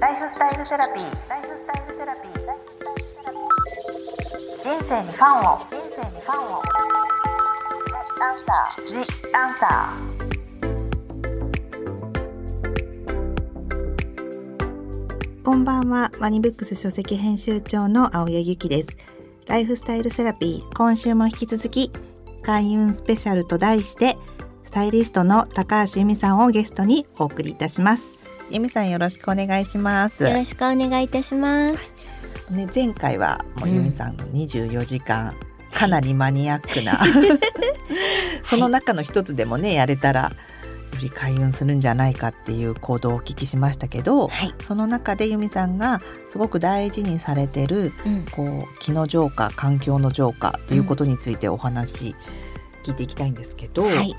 ライフスタイルセラピー。ライフスタイルセラピー。人生にファンを。人生にファンを。アンサー。ジアンサこんばんは、ワニブックス書籍編集長の青柳ゆきです。ライフスタイルセラピー、今週も引き続き、開運スペシャルと題して、スタイリストの高橋由美さんをゲストにお送りいたします。由美さんよろしくお願いします。よろしくお願いいたします。ね、前回はもう由美さんの24時間、かなりマニアックな、その中の一つでもねやれたらより開運するんじゃないかっていう行動をお聞きしましたけど、はい。その中で由美さんがすごく大事にされてるうん。こう気の浄化環境の浄化っていうことについてお話聞いていきたいんですけど、はい。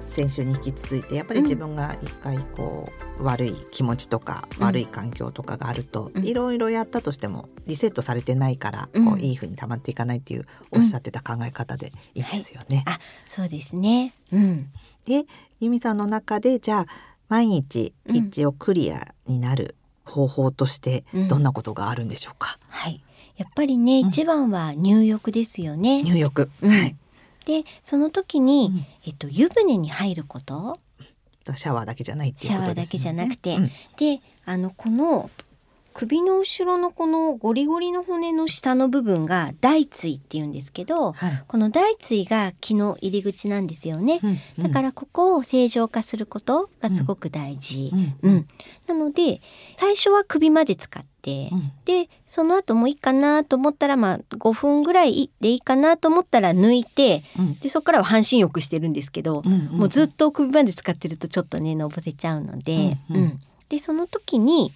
先週に引き続いてやっぱり自分が一回こう、悪い気持ちとかうん悪い環境とかがあると、うんいろいろやったとしてもリセットされてないから、うんこういい風に溜まっていかないっていうおっしゃってた考え方でいいですよね。あ、そうですね。うん。で由美さんの中でじゃあ毎日うん一応クリアになる方法としてうんどんなことがあるんでしょうか、はい。やっぱりね、うん一番は入浴ですよね。入浴、うんはい、で、その時に、うんえっと湯船に入ること。シャワーだけじゃないっていうことですよね。シャワーだけじゃなくてうんで、あのこの首の後ろのこのゴリゴリの骨の下の部分が大椎って言うんですけど、はい。この大椎が気の入り口なんですよね。うんだからここを正常化することがすごく大事。うんうん、なので最初は首まで使って、うん。でその後もういいかなと思ったらまあ5分ぐらいでいいかなと思ったら抜いてうん。でそこからは半身浴してるんですけど、うんもうずっと首まで使ってるとちょっとねのぼせちゃうので、うん。うん。でその時に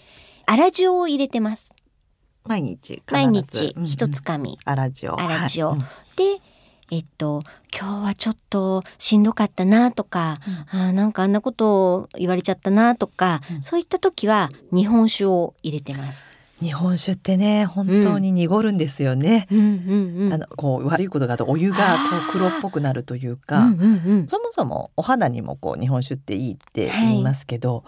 粗塩を入れてます。毎日毎日うんうん。一つかみ。粗塩。粗塩。はい。でえっと今日はちょっとしんどかったなとか、あーなんかあんなことを言われちゃったなとか、うん。そういった時は日本酒を入れてます。日本酒ってね本当に濁るんですよね、うんうんうん。あのこう悪いことがあるとお湯がこう黒っぽくなるというか、うんうんうん。そもそもお肌にもこう日本酒っていいって言いますけど、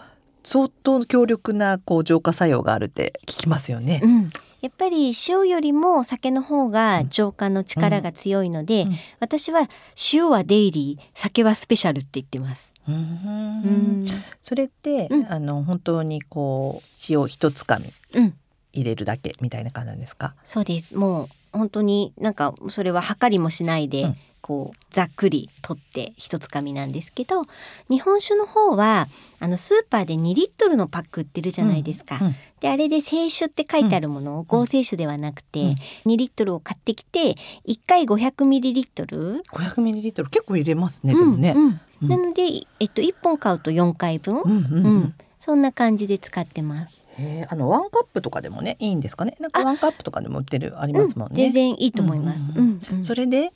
相当強力なこう浄化作用があるって聞きますよね。うん、やっぱり塩よりも酒の方が浄化の力が強いので、うん。私は塩はデイリー酒はスペシャルって言ってます。うんん。それって、うん。あの本当にこう塩一つかみうん、入れるだけみたいな感じなんですか？そうです。もう本当になんかそれは測りもしないで、うん。こうざっくり取って一つかみなんですけど日本酒の方はあのスーパーで2リットルのパック売ってるじゃないですか。うんであれで清酒って書いてあるものを合成酒ではなくて、うん。2リットルを買ってきて1回500ミリリットル、500ミリリットル。結構入れますね、でもね。うんうん。うん。なので、えっと、1本買うと4回分、うんうんううんん。そんな感じで使ってます。へえあのワンカップとかでもねいいんですかね？なんかワンカップとかでも売ってるありますもんね。全然いいと思います。うんうんうんうんそれで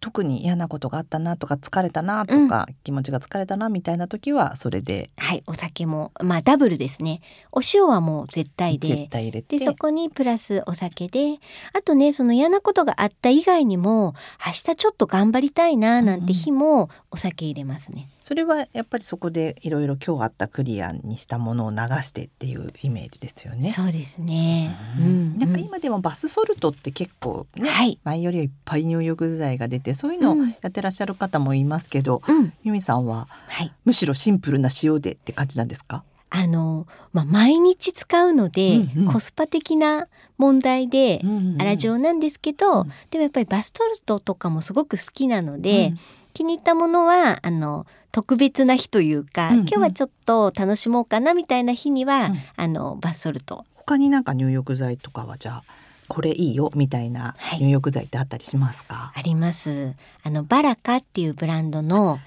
特に嫌なことがあったなとか疲れたなとか、気持ちが疲れたなみたいな時はそれではい、お酒もまあダブルですね。お塩はもう絶対絶で。対入れてでそこにプラスお酒であとねその嫌なことがあった以外にも明日ちょっと頑張りたいななんて日もお酒入れますね。それはやっぱりそこでいろいろ今日あったクリアにしたものを流してっていうイメージですよね。そうですね。ううんん、なんか今でもバスソルトって結構ね、はい前よりはいっぱい入浴剤が出てそういうのをうんやってらっしゃる方もいますけど、うん、由美さんははい。むしろシンプルな塩でって感じなんですか？あのまあ毎日使うので、うんうん。コスパ的な問題で粗塩なんですけど、うん。でもやっぱりバストルトとかもすごく好きなので、気に入ったものはあの特別な日というか、うんうん。今日はちょっと楽しもうかなみたいな日には、うん。あのバスソルト。他になんか入浴剤とかはじゃあこれいいよみたいなはい。入浴剤ってあったりしますか、あります。あのバラカっていうブランドの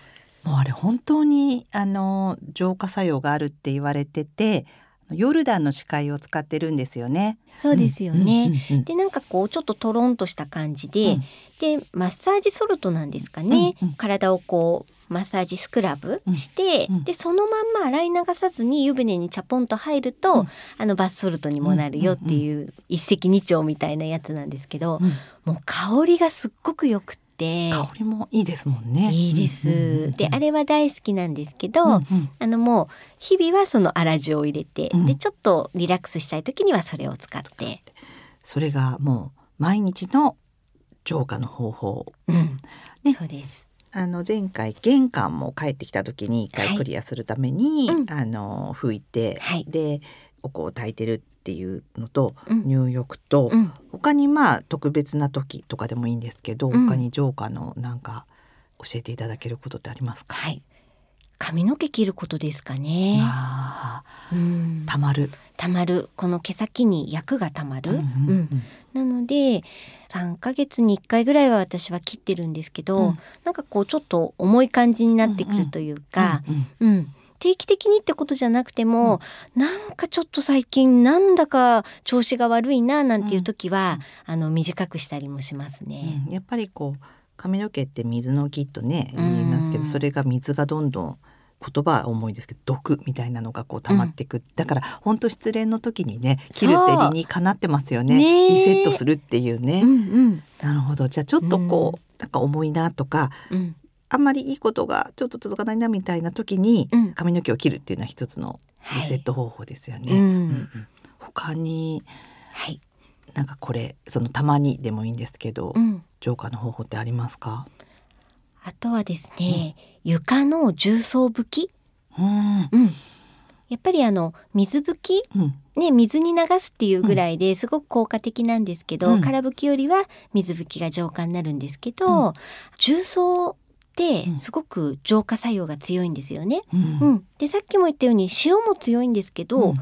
もうあれ本当にあの浄化作用があるって言われててヨルダンの視界を使ってるんですよね。そうですよね。うんうんうんでなんかこうちょっとトロンとした感じで、うん。でマッサージソルトなんですかね、うんうん。体をこうマッサージスクラブして、うんうん。でそのまんま洗い流さずに湯船にチャポンと入ると、うん。あのバスソルトにもなるよっていう一石二鳥みたいなやつなんですけど、うん。もう香りがすっごくよく。て。香りもいいですもんね。いいです。うんうんうんうんであれは大好きなんですけど、うんうん。あのもう日々はその粗塩を入れて、うん。でちょっとリラックスしたい時にはそれを使って、それがもう毎日の浄化の方法。うん。ね。そうです。あの前回玄関も帰ってきた時に一はい。回クリアするために、うん。あの拭いて、はい。でお香を炊いてるっていうのとうん。入浴と、うん。他にまあ特別な時とかでもいいんですけど、うん。他に浄化のなんか教えていただけることってありますか？はい。髪の毛切ることですかね。あうん。ー、たまる。たまる。この毛先に薬がたまる。うんうんうん。なので3ヶ月に1回ぐらいは私は切ってるんですけど、うん。なんかこうちょっと重い感じになってくるというか、うんうん。うん定期的にってことじゃなくても、なんかちょっと最近なんだか調子が悪いななんていう時は、あの短くしたりもしますね。うん。やっぱりこう髪の毛って水の木とね言いますけど、うんそれが水がどんどん言葉は重いですけど毒みたいなのがこう溜まっていく、だから本当失恋の時にね切るって理にかなってますよね。ねえ。リセットするっていうね、うんうん。なるほど。じゃあちょっとこう、うん。なんか重いなとかうんあんまりいいことがちょっと続かないなみたいな時に、うん。髪の毛を切るっていうのは一つのリセット方法ですよね。はいうんうん他にはい、なんかこれそのたまにでもいいんですけど、うん、浄化の方法ってありますか？あとはですね、床の重曹拭き、うん。うん、やっぱりあの水拭きうん。ね、水に流すっていうぐらいですごく効果的なんですけど、うん。空拭きよりは水拭きが浄化になるんですけど、うん。重曹ってうん。すごく浄化作用が強いんですよね。うん。うん、でさっきも言ったように塩も強いんですけど、うん。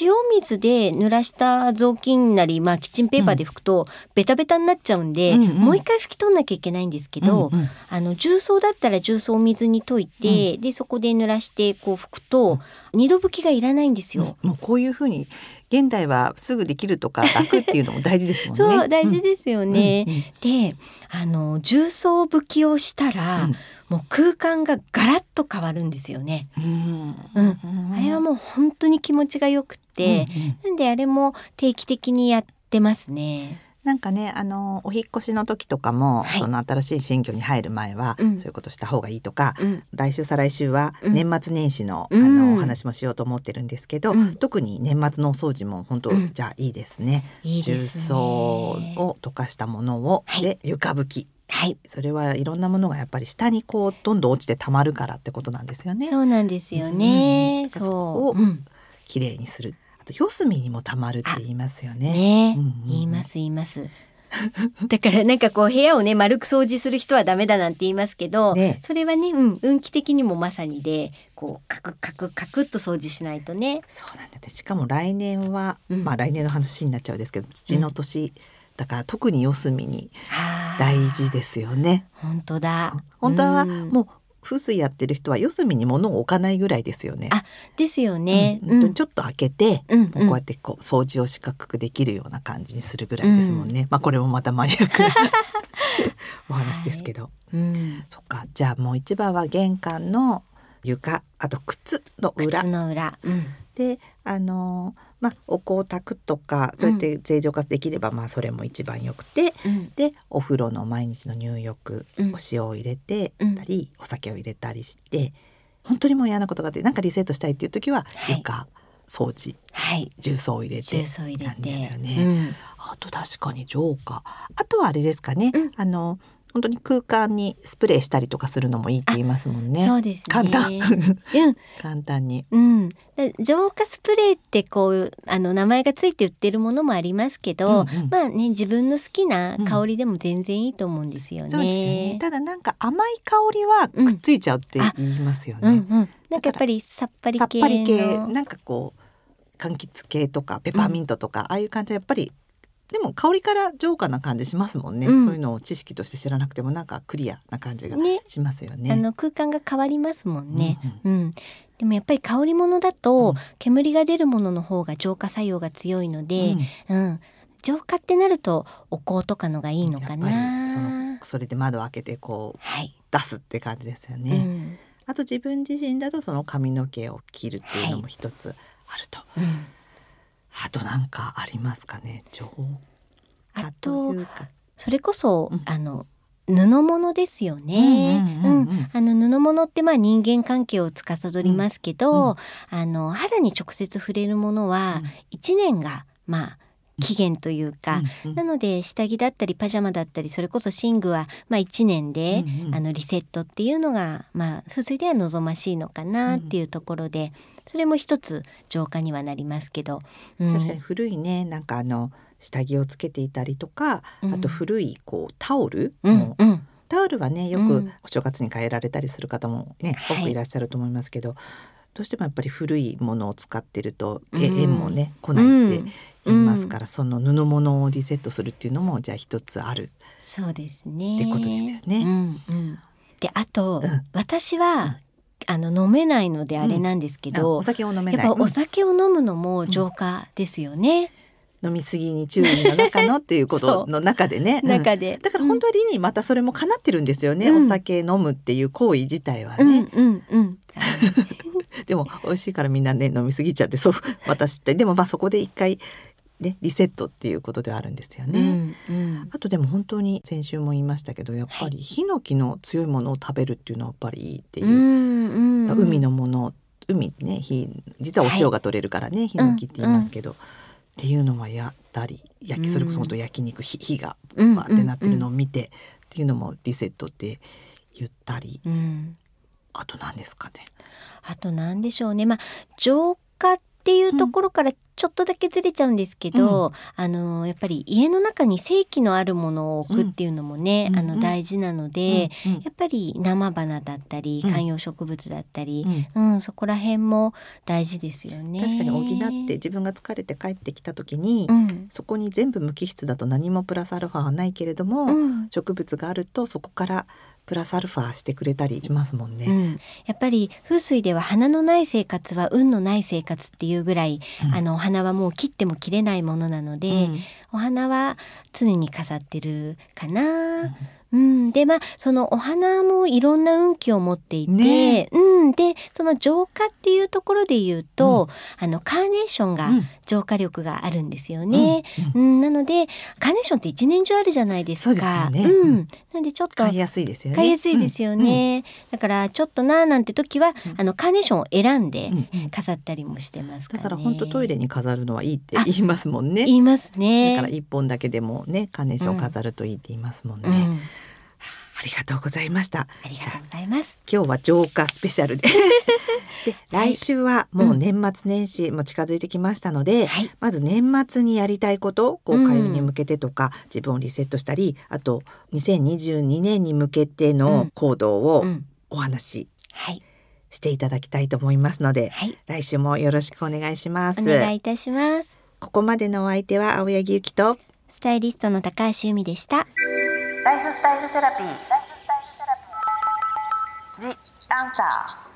塩水で濡らした雑巾なり、まあ、キッチンペーパーで拭くとベタベタになっちゃうんで、うんうん。もう一回拭き取んなきゃいけないんですけど、うんうん。あの重曹だったら重曹を水に溶いて、でそこで濡らしてこう拭くと、二度拭きがいらないんですよ。もうこういうふうに現代はすぐできるとか 楽っていうのも大事ですもんね。そう大事ですよね。うんうんであの重曹拭きをしたら、うんもう空間がガラッと変わるんですよね。うんうんあれはもう本当に気持ちがよくて、うんうんなんであれも定期的にやってますね。なんかねあのお引っ越しの時とかも、はいその新しい新居に入る前は、うんそういうことした方がいいとか、うん来週再来週はうん年末年始の,、うんあのお話もしようと思ってるんですけど、うん特に年末のお掃除も本当、うんじゃあいいですね。重いいですね。曹を溶かしたものを、はいで床拭きはい、それはいろんなものがやっぱり下にこうどんどん落ちてたまるからってことなんですよね。そうなんですよね。うんそう。をうん綺麗にする。あと四隅にもたまるって言いますよね。ね、うんうんうん言います言います。だからなんかこう部屋をね丸く掃除する人はダメだなんて言いますけど、ねそれはね、うん、運気的にもまさにでこうカクカクカクっと掃除しないとね。そうなんだってしかも来年は、うんまあ来年の話になっちゃうんですけど土の年、だから特に四隅に大事ですよね。本当だ。本当はうんもう風水やってる人は四隅に物を置かないぐらいですよね。あですよね。うん。本当にちょっと開けて、うんもうこうやってこう掃除を四角くできるような感じにするぐらいですもんね。まあこれもまたマニアックな お話ですけど、うん、そっか。じゃあもう一番は玄関の床あと靴の裏。靴の裏。うん。であのまあお香を炊くとかそうやって正常化できれば、まあそれも一番よくてうん。でお風呂の毎日の入浴、うんお塩を入れてうん。たり、お酒を入れたりして本当にもう嫌なことがあってなんかリセットしたいっていう時ははい。床、掃除はい。重曹を入れてなんですて。よね。うん。あと確かに浄化あとはあれですかね、うん。あの本当に空間にスプレーしたりとかするのもいいって言いますもんね。そうですね。簡単うん。簡単に。うん、で浄化スプレーってこうあの名前がついて売ってるものもありますけど、うんうんまあね自分の好きな香りでも全然いいと思うんですよね。そうですよね。ただなんか甘い香りはくっついちゃうって言いますよね。うんうん、なんかやっぱりさっぱりさっ系のぱり系なんかこう柑橘系とかペパーミントとか、ああいう感じでやっぱりでも香りから浄化な感じしますもんね、うん。そういうのを知識として知らなくてもなんかクリアな感じがね。しますよね。あの空間が変わりますもんね。ううん。でもやっぱり香り物だと、うん。煙が出るものの方が浄化作用が強いので、うん。うん。浄化ってなるとお香とかのがいいのかやっぱな。りそのそれで窓を開けてこうはい、出すって感じですようね。ん。あと自分自身だとその髪の毛を切るっていうのも一つあると。うんあとなんかありますかね？浄化あと。それこそ、うん。あの布物ですよね。うんあの布物ってまあ人間関係を司りますけど、うん。うん。あの肌に直接触れるものは1年がまあ期限というか、うんうん。なので下着だったりパジャマだったりそれこそ寝具はまあ1年で、うんうん。あのリセットっていうのがまあ風水では望ましいのかなっていうところで、それも一つ浄化にはなりますけど、うん。確かに古いねなんかあの下着をつけていたりとか、うん。あと古いこうタオルうんも、うん。タオルはねよくうん。お正月に変えられたりする方もね、はい。多くいらっしゃると思いますけどどうしてもやっぱり古いものを使ってると、えうん。縁もね来ないって言いますから、その布物をリセットするっていうのもじゃあ一つある。そうですね。ってことですよね。うんうん、であと、うん。私はあの飲めないのであれなんですけど、あお酒を飲めない。やっぱお酒を飲むのも浄化ですよね。飲みすぎに注意の中のっていうこと の中でね。うん。中で。だから本当は理にまたそれもかなってるんですよね、うん。お酒飲むっていう行為自体はうんね、うんうん。でも美味しいからみんなね飲みすぎちゃってそう 私って。でもまあそこで一回ねリセットっていうことではあるんですよね、うんうん。あとでも本当に先週も言いましたけどやっぱりヒノキの強いものを食べるっていうのはやっぱりいいっていうう、んうんうん。海のもの海ねひ実はお塩が取れるからね、ヒノキって言いますけど、っていうのはやったり焼きそれこそ本当焼肉火火がうんわーってなってるのを見て、っていうのもリセットって言ったりうんあと何ですかね？あと何でしょうね。まあ浄化っていうところからちょっとだけずれちゃうんですけど、あのやっぱり家の中に正気のあるものを置くっていうのもね、あのうん。うん大事なので、うん。うん。やっぱり生花だったりうん。観葉植物だったり、うん。うんそこら辺も大事ですよね。確かに補って自分が疲れて帰ってきた時に、うん。そこに全部無機質だと何もプラスアルファはないけれども、うん。植物があるとそこからプラスアルファしてくれたりしますもんね。うん、やっぱり風水では花のない生活は運のない生活っていうぐらい、うん。あのお花はもう切っても切れないものなので、うん。お花は常に飾ってるかな。うん、でまあそのお花もいろんな運気を持っていて、ね。うん、でその浄化っていうところで言うと、あのカーネーションがうん浄化力があるんですよね。うんうんなのでカーネーションって一年中あるじゃないですか。そうですよねううんん、なんでちょっと買いやすいですよね。買いやすいですよね、だからちょっとなーなんて時は、うんあのカーネーションを選んで飾ったりもしてますかだらね。から本当トイレに飾るのはいいって言いますもんね。言いますだね。から一本だけでもねカーネーション飾るといいって言いますもんね。うん、ありがとうございました。ありがとうございます。今日は浄化スペシャルで。で来週はもう年末年始も近づいてきましたので、はい、まず年末にやりたいことこううん開運に向けてとか、自分をリセットしたりあと2022年に向けての行動をうん、お話しはい、していただきたいと思いますので、はい、来週もよろしくお願いします。お願いいたします。ここまでのお相手は青柳ゆきとスタイリストの高橋由美でした。スタイルセラピー。ジ・アンサー。